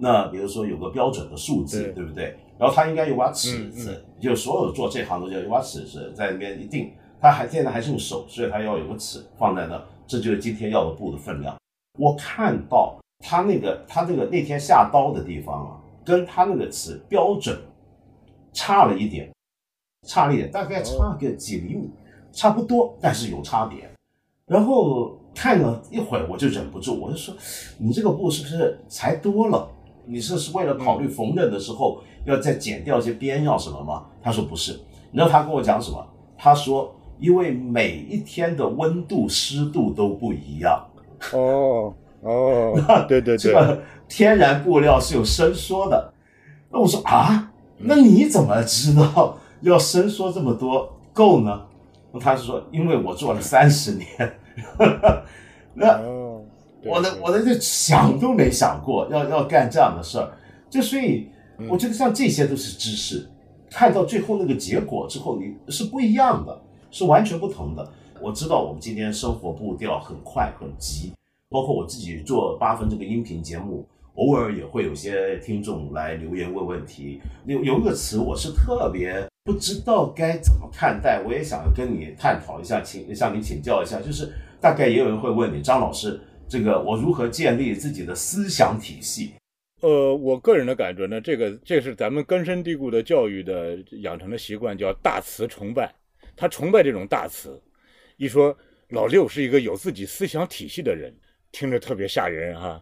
那比如说有个标准的数字，对不对？然后他应该有把尺子，就所有做这行的就有把尺子在那边一定。他还现在还是用手，所以他要有个尺放在那，这就是今天要的布的分量。我看到他那个他那个那天下刀的地方啊，跟他那个尺标准差了一点，差了一点，大概差个几厘米，差不多，但是有差别。然后看了一会儿，我就忍不住，我就说：“你这个布是不是裁多了？”你是是为了考虑缝纫的时候要再剪掉一些边要什么吗？他说不是，你知道他跟我讲什么？他说因为每一天的温度湿度都不一样。哦哦，对对对，这个天然布料是有伸缩的。那我说啊，那你怎么知道要伸缩这么多够呢？他是说因为我做了三十年。那。我的我的这想都没想过要要干这样的事儿，就所以我觉得像这些都是知识，看到最后那个结果之后，你是不一样的，是完全不同的。我知道我们今天生活步调很快很急，包括我自己做八分这个音频节目，偶尔也会有些听众来留言问问题。有有一个词我是特别不知道该怎么看待，我也想跟你探讨一下，请向你请教一下，就是大概也有人会问你，张老师。这个我如何建立自己的思想体系？呃，我个人的感觉呢，这个这是咱们根深蒂固的教育的养成的习惯，叫大词崇拜。他崇拜这种大词，一说老六是一个有自己思想体系的人，听着特别吓人哈。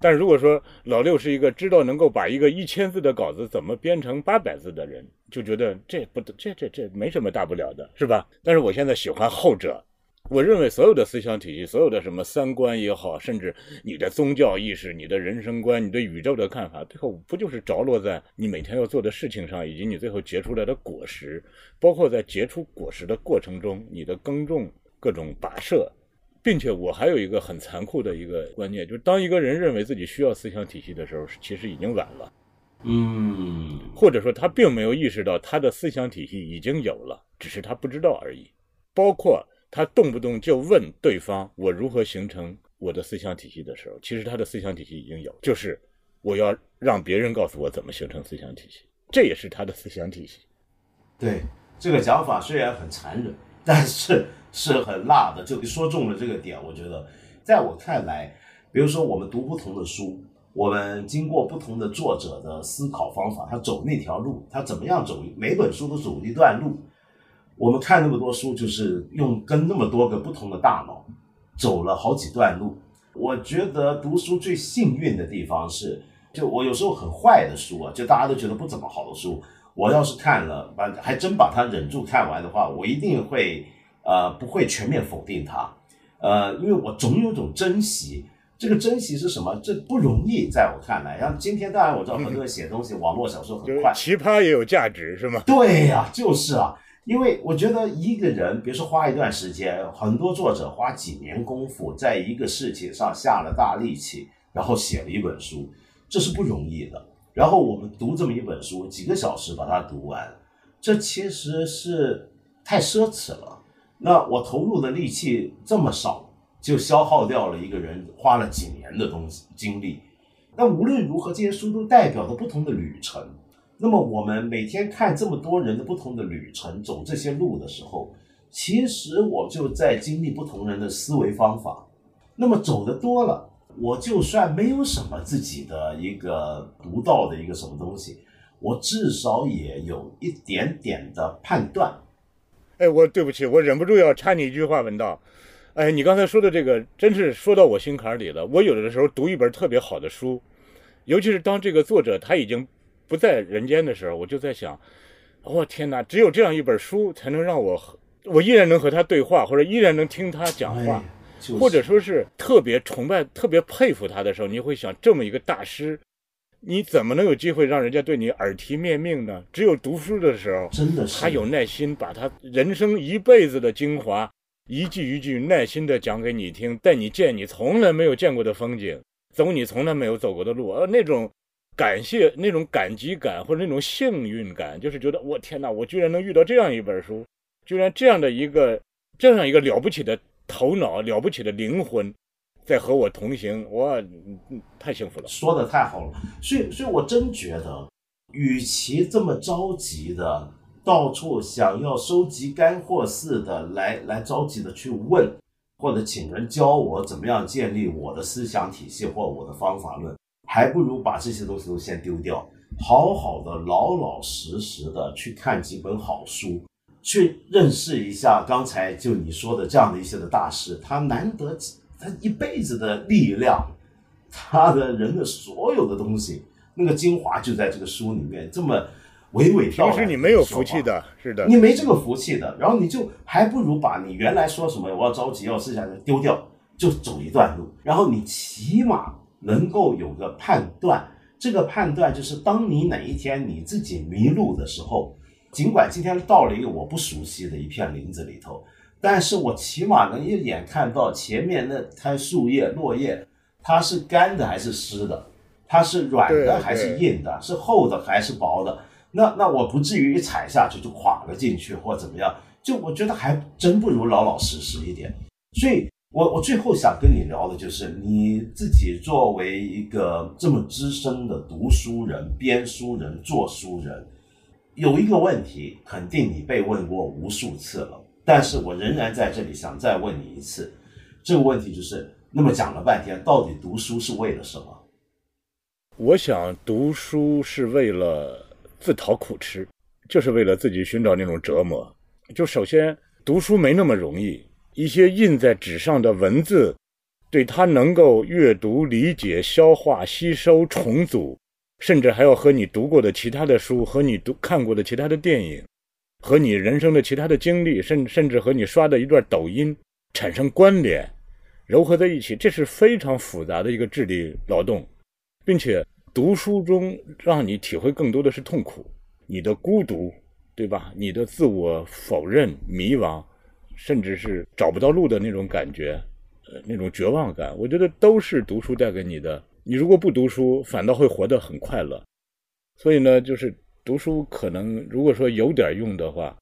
但如果说老六是一个知道能够把一个一千字的稿子怎么编成八百字的人，就觉得这不这这这没什么大不了的，是吧？但是我现在喜欢后者。我认为所有的思想体系，所有的什么三观也好，甚至你的宗教意识、你的人生观、你对宇宙的看法，最后不就是着落在你每天要做的事情上，以及你最后结出来的果实，包括在结出果实的过程中，你的耕种、各种跋涉，并且我还有一个很残酷的一个观念，就是当一个人认为自己需要思想体系的时候，其实已经晚了。嗯，或者说他并没有意识到他的思想体系已经有了，只是他不知道而已。包括。他动不动就问对方：“我如何形成我的思想体系？”的时候，其实他的思想体系已经有，就是我要让别人告诉我怎么形成思想体系，这也是他的思想体系。对这个讲法虽然很残忍，但是是很辣的，就说中了这个点。我觉得，在我看来，比如说我们读不同的书，我们经过不同的作者的思考方法，他走那条路，他怎么样走，每本书都走一段路。我们看那么多书，就是用跟那么多个不同的大脑走了好几段路。我觉得读书最幸运的地方是，就我有时候很坏的书啊，就大家都觉得不怎么好的书，我要是看了，把还真把它忍住看完的话，我一定会呃不会全面否定它，呃，因为我总有种珍惜。这个珍惜是什么？这不容易，在我看来。然后今天当然我知道很多人写东西，网络小说很快，奇葩也有价值，是吗？对呀，就是啊。因为我觉得一个人，比如说花一段时间，很多作者花几年功夫，在一个事情上下了大力气，然后写了一本书，这是不容易的。然后我们读这么一本书，几个小时把它读完，这其实是太奢侈了。那我投入的力气这么少，就消耗掉了一个人花了几年的东西精力。那无论如何，这些书都代表着不同的旅程。那么我们每天看这么多人的不同的旅程，走这些路的时候，其实我就在经历不同人的思维方法。那么走的多了，我就算没有什么自己的一个独到的一个什么东西，我至少也有一点点的判断。哎，我对不起，我忍不住要插你一句话，文道。哎，你刚才说的这个，真是说到我心坎里了。我有的时候读一本特别好的书，尤其是当这个作者他已经不在人间的时候，我就在想，我天哪，只有这样一本书才能让我，我依然能和他对话，或者依然能听他讲话，或者说是特别崇拜、特别佩服他的时候，你会想，这么一个大师。你怎么能有机会让人家对你耳提面命呢？只有读书的时候，真的是他有耐心，把他人生一辈子的精华，一句一句耐心的讲给你听，带你见你从来没有见过的风景，走你从来没有走过的路，呃，那种感谢、那种感激感或者那种幸运感，就是觉得我天哪，我居然能遇到这样一本书，居然这样的一个这样一个了不起的头脑、了不起的灵魂。在和我同行，我太幸福了。说的太好了，所以，所以我真觉得，与其这么着急的到处想要收集干货似的来来着急的去问，或者请人教我怎么样建立我的思想体系或我的方法论，还不如把这些东西都先丢掉，好好的老老实实的去看几本好书，去认识一下刚才就你说的这样的一些的大师，他难得。他一辈子的力量，他的人的所有的东西，那个精华就在这个书里面，这么娓娓道来。其实你没有福气的，是的，你没这个福气的。然后你就还不如把你原来说什么我要着急要思想丢掉，就走一段路。然后你起码能够有个判断，这个判断就是当你哪一天你自己迷路的时候，尽管今天到了一个我不熟悉的一片林子里头。但是我起码能一眼看到前面那滩树叶、落叶，它是干的还是湿的？它是软的还是硬的？是厚的还是薄的？那那我不至于一踩下去就垮了进去或怎么样？就我觉得还真不如老老实实一点。所以，我我最后想跟你聊的就是你自己作为一个这么资深的读书人、编书人、做书人，有一个问题，肯定你被问过无数次了。但是我仍然在这里想再问你一次，这个问题就是：那么讲了半天，到底读书是为了什么？我想读书是为了自讨苦吃，就是为了自己寻找那种折磨。就首先读书没那么容易，一些印在纸上的文字，对它能够阅读、理解、消化、吸收、重组，甚至还要和你读过的其他的书和你读看过的其他的电影。和你人生的其他的经历，甚甚至和你刷的一段抖音产生关联，糅合在一起，这是非常复杂的一个智力劳动，并且读书中让你体会更多的是痛苦，你的孤独，对吧？你的自我否认、迷茫，甚至是找不到路的那种感觉，呃，那种绝望感，我觉得都是读书带给你的。你如果不读书，反倒会活得很快乐。所以呢，就是。读书可能，如果说有点用的话，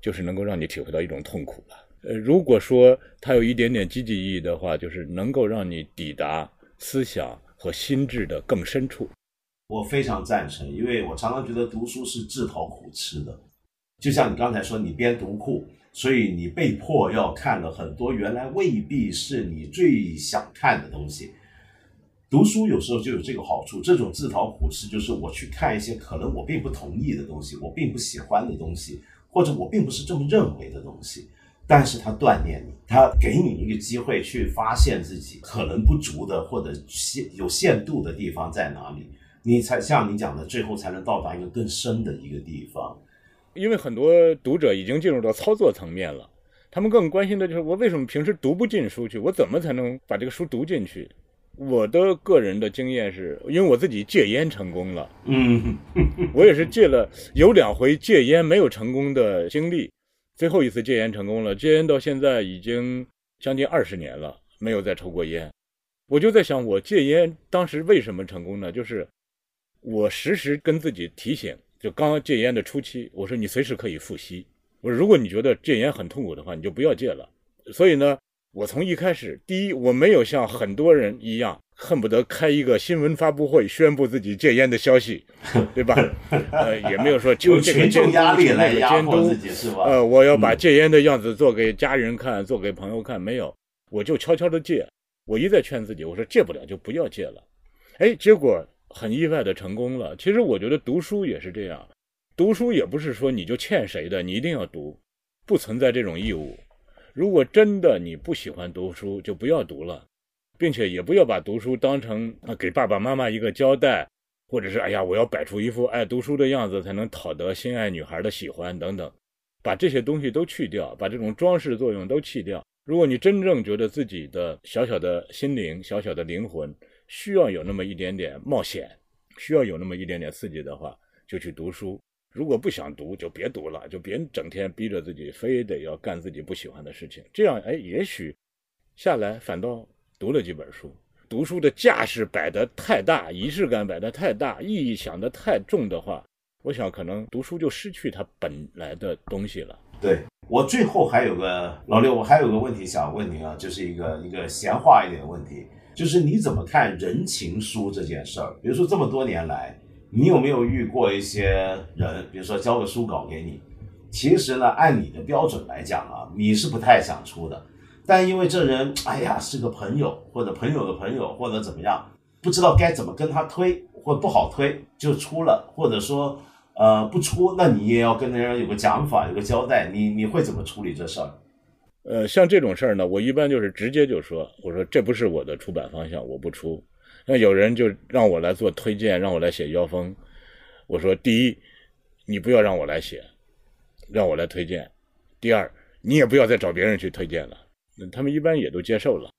就是能够让你体会到一种痛苦了。呃，如果说它有一点点积极意义的话，就是能够让你抵达思想和心智的更深处。我非常赞成，因为我常常觉得读书是自讨苦吃的。就像你刚才说，你编读库，所以你被迫要看了很多原来未必是你最想看的东西。读书有时候就有这个好处，这种自讨苦吃就是我去看一些可能我并不同意的东西，我并不喜欢的东西，或者我并不是这么认为的东西，但是它锻炼你，它给你一个机会去发现自己可能不足的或者限有限度的地方在哪里，你才像你讲的，最后才能到达一个更深的一个地方。因为很多读者已经进入到操作层面了，他们更关心的就是我为什么平时读不进书去，我怎么才能把这个书读进去？我的个人的经验是，因为我自己戒烟成功了，嗯，我也是戒了有两回戒烟没有成功的经历，最后一次戒烟成功了，戒烟到现在已经将近二十年了，没有再抽过烟。我就在想，我戒烟当时为什么成功呢？就是我时时跟自己提醒，就刚戒烟的初期，我说你随时可以复吸。我说如果你觉得戒烟很痛苦的话，你就不要戒了。所以呢，我从一开始，第一，我没有像很多人一样，恨不得开一个新闻发布会宣布自己戒烟的消息，对吧？呃，也没有说就这个监督，压力来监督自己是吧？呃，我要把戒烟的样子做给家人看，做给朋友看，没有，我就悄悄的戒。我一再劝自己，我说戒不了就不要戒了。哎，结果很意外的成功了。其实我觉得读书也是这样，读书也不是说你就欠谁的，你一定要读，不存在这种义务。如果真的你不喜欢读书，就不要读了，并且也不要把读书当成啊给爸爸妈妈一个交代，或者是哎呀，我要摆出一副爱读书的样子才能讨得心爱女孩的喜欢等等，把这些东西都去掉，把这种装饰作用都去掉。如果你真正觉得自己的小小的心灵、小小的灵魂需要有那么一点点冒险，需要有那么一点点刺激的话，就去读书。如果不想读，就别读了，就别整天逼着自己非得要干自己不喜欢的事情。这样，哎，也许下来反倒读了几本书。读书的架势摆得太大，仪式感摆得太大，意义想得太重的话，我想可能读书就失去它本来的东西了。对我最后还有个老刘，我还有个问题想问您啊，就是一个一个闲话一点的问题，就是你怎么看人情书这件事儿？比如说这么多年来，你有没有遇过一些人，比如说交个书稿给你，其实呢，按你的标准来讲啊，你是不太想出的，但因为这人，哎呀，是个朋友或者朋友的朋友或者怎么样，不知道该怎么跟他推或不好推，就出了，或者说。呃，不出，那你也要跟人家有个讲法，有个交代。你你会怎么处理这事儿？呃，像这种事儿呢，我一般就是直接就说，我说这不是我的出版方向，我不出。那有人就让我来做推荐，让我来写腰封。我说，第一，你不要让我来写，让我来推荐；第二，你也不要再找别人去推荐了。他们一般也都接受了。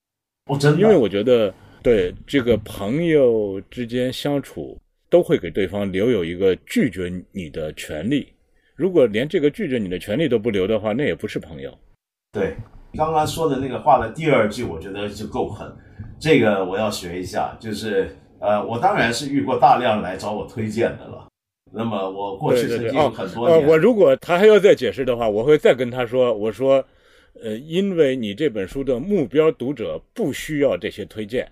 哦，真的，因为我觉得，对这个朋友之间相处。都会给对方留有一个拒绝你的权利。如果连这个拒绝你的权利都不留的话，那也不是朋友。对，刚刚说的那个话的第二句，我觉得就够狠。这个我要学一下。就是呃，我当然是遇过大量来找我推荐的了。那么我过去曾经有很多年。我如果他还要再解释的话，我会再跟他说：“我说，呃，因为你这本书的目标读者不需要这些推荐。”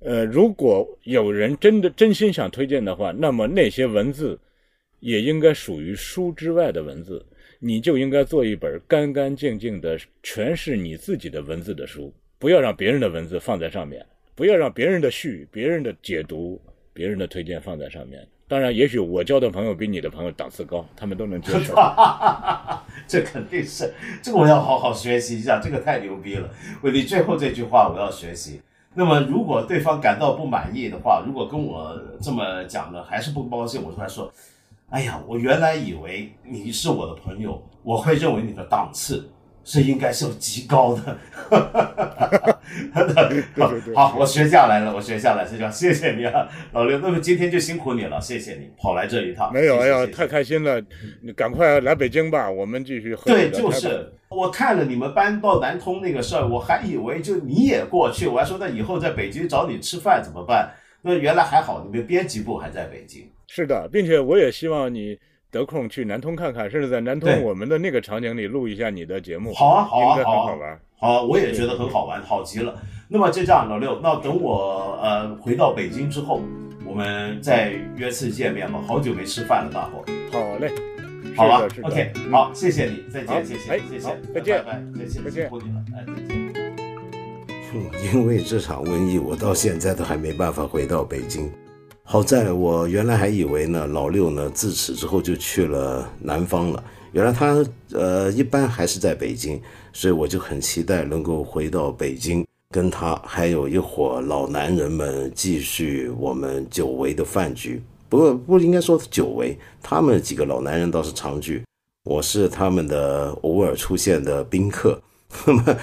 呃，如果有人真的真心想推荐的话，那么那些文字也应该属于书之外的文字，你就应该做一本干干净净的全是你自己的文字的书，不要让别人的文字放在上面，不要让别人的序、别人的解读、别人的推荐放在上面。当然，也许我交的朋友比你的朋友档次高，他们都能接受。这肯定是，这个我要好好学习一下，这个太牛逼了。为你最后这句话，我要学习。那么，如果对方感到不满意的话，如果跟我这么讲的还是不高兴，我突然说：“哎呀，我原来以为你是我的朋友，我会认为你的档次是应该是极高的。”好，我学下来了，我学下来，学下谢谢你啊，老刘。那么今天就辛苦你了，谢谢你跑来这一趟。没有，哎呀，太开心了，你赶快来北京吧，我们继续喝。对，就是。我看了你们搬到南通那个事儿，我还以为就你也过去，我还说那以后在北京找你吃饭怎么办？那原来还好，你们编辑部还在北京。是的，并且我也希望你得空去南通看看，甚至在南通我们的那个场景里录一下你的节目。好啊，好啊，好好玩。好，我也觉得很好玩，好极了。那么就这样，老六，那等我呃回到北京之后，我们再约次见面吧。好久没吃饭了，大伙。好嘞。好吧，OK，好，谢谢你，再见，谢谢，谢谢，再见，拜拜，再见，再见，你了，哎，再见。因为这场瘟疫，我到现在都还没办法回到北京。好在我原来还以为呢，老六呢自此之后就去了南方了。原来他呃一般还是在北京，所以我就很期待能够回到北京，跟他还有一伙老男人们继续我们久违的饭局。不过不应该说久违，他们几个老男人倒是常聚，我是他们的偶尔出现的宾客。那 么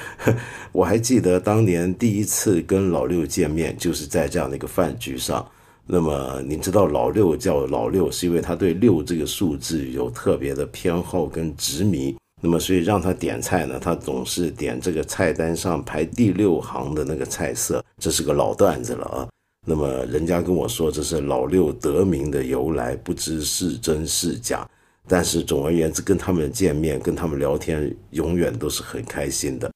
我还记得当年第一次跟老六见面，就是在这样的一个饭局上。那么你知道老六叫老六，是因为他对六这个数字有特别的偏好跟执迷。那么所以让他点菜呢，他总是点这个菜单上排第六行的那个菜色，这是个老段子了啊。那么人家跟我说这是老六得名的由来，不知是真是假。但是总而言之，跟他们见面、跟他们聊天，永远都是很开心的。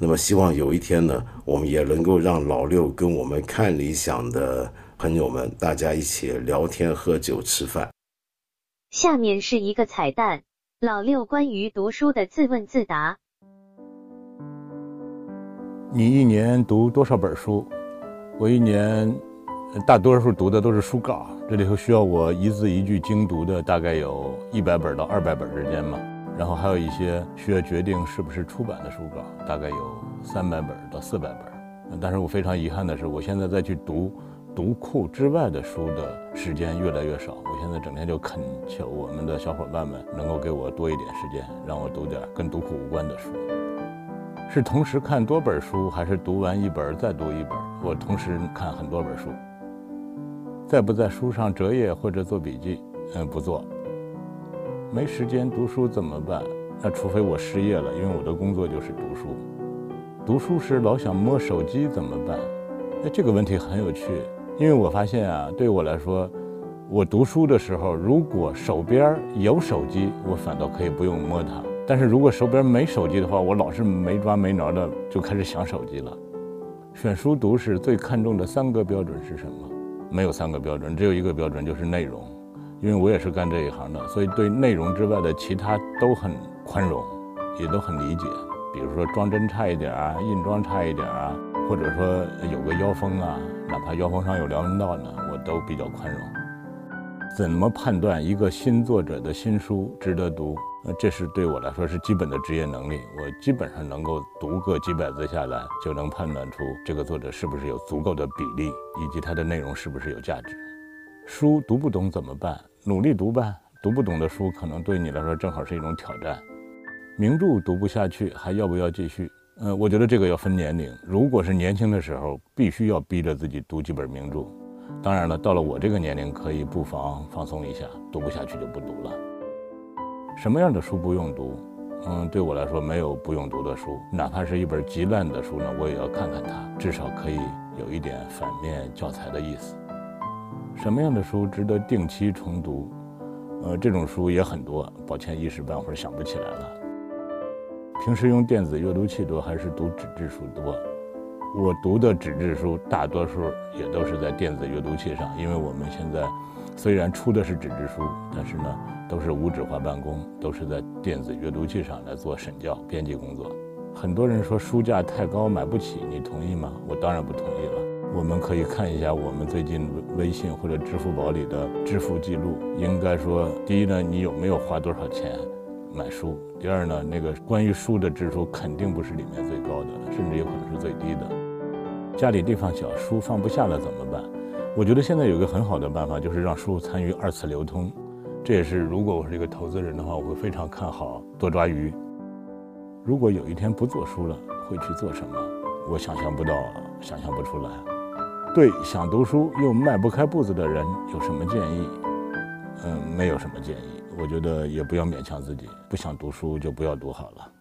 那么希望有一天呢，我们也能够让老六跟我们看理想的朋友们，大家一起聊天、喝酒、吃饭。下面是一个彩蛋：老六关于读书的自问自答。你一年读多少本书？我一年大多数读的都是书稿。这里头需要我一字一句精读的，大概有一百本到二百本之间嘛。然后还有一些需要决定是不是出版的书稿，大概有三百本到四百本。但是我非常遗憾的是，我现在再去读读库之外的书的时间越来越少。我现在整天就恳求我们的小伙伴们能够给我多一点时间，让我读点跟读库无关的书。是同时看多本书，还是读完一本再读一本？我同时看很多本书。在不在书上折页或者做笔记？嗯，不做。没时间读书怎么办？那除非我失业了，因为我的工作就是读书。读书时老想摸手机怎么办？哎，这个问题很有趣，因为我发现啊，对我来说，我读书的时候，如果手边有手机，我反倒可以不用摸它；但是如果手边没手机的话，我老是没抓没挠的就开始想手机了。选书读时最看重的三个标准是什么？没有三个标准，只有一个标准，就是内容。因为我也是干这一行的，所以对内容之外的其他都很宽容，也都很理解。比如说装帧差一点啊，印装差一点啊，或者说有个腰封啊，哪怕腰封上有梁文道呢，我都比较宽容。怎么判断一个新作者的新书值得读？呃，这是对我来说是基本的职业能力。我基本上能够读个几百字下来，就能判断出这个作者是不是有足够的比例，以及他的内容是不是有价值。书读不懂怎么办？努力读吧。读不懂的书可能对你来说正好是一种挑战。名著读不下去，还要不要继续？呃，我觉得这个要分年龄。如果是年轻的时候，必须要逼着自己读几本名著。当然了，到了我这个年龄，可以不妨放松一下，读不下去就不读了。什么样的书不用读？嗯，对我来说，没有不用读的书，哪怕是一本极烂的书呢，我也要看看它，至少可以有一点反面教材的意思。什么样的书值得定期重读？呃，这种书也很多，抱歉一时半会儿想不起来了。平时用电子阅读器多还是读纸质书多？我读的纸质书大多数也都是在电子阅读器上，因为我们现在虽然出的是纸质书，但是呢都是无纸化办公，都是在电子阅读器上来做审校、编辑工作。很多人说书价太高买不起，你同意吗？我当然不同意了。我们可以看一下我们最近微信或者支付宝里的支付记录。应该说，第一呢，你有没有花多少钱买书？第二呢，那个关于书的支出肯定不是里面最高的，甚至有可能是最低的。家里地方小，书放不下了怎么办？我觉得现在有一个很好的办法，就是让书参与二次流通。这也是如果我是一个投资人的话，我会非常看好多抓鱼。如果有一天不做书了，会去做什么？我想象不到，想象不出来。对想读书又迈不开步子的人有什么建议？嗯，没有什么建议。我觉得也不要勉强自己，不想读书就不要读好了。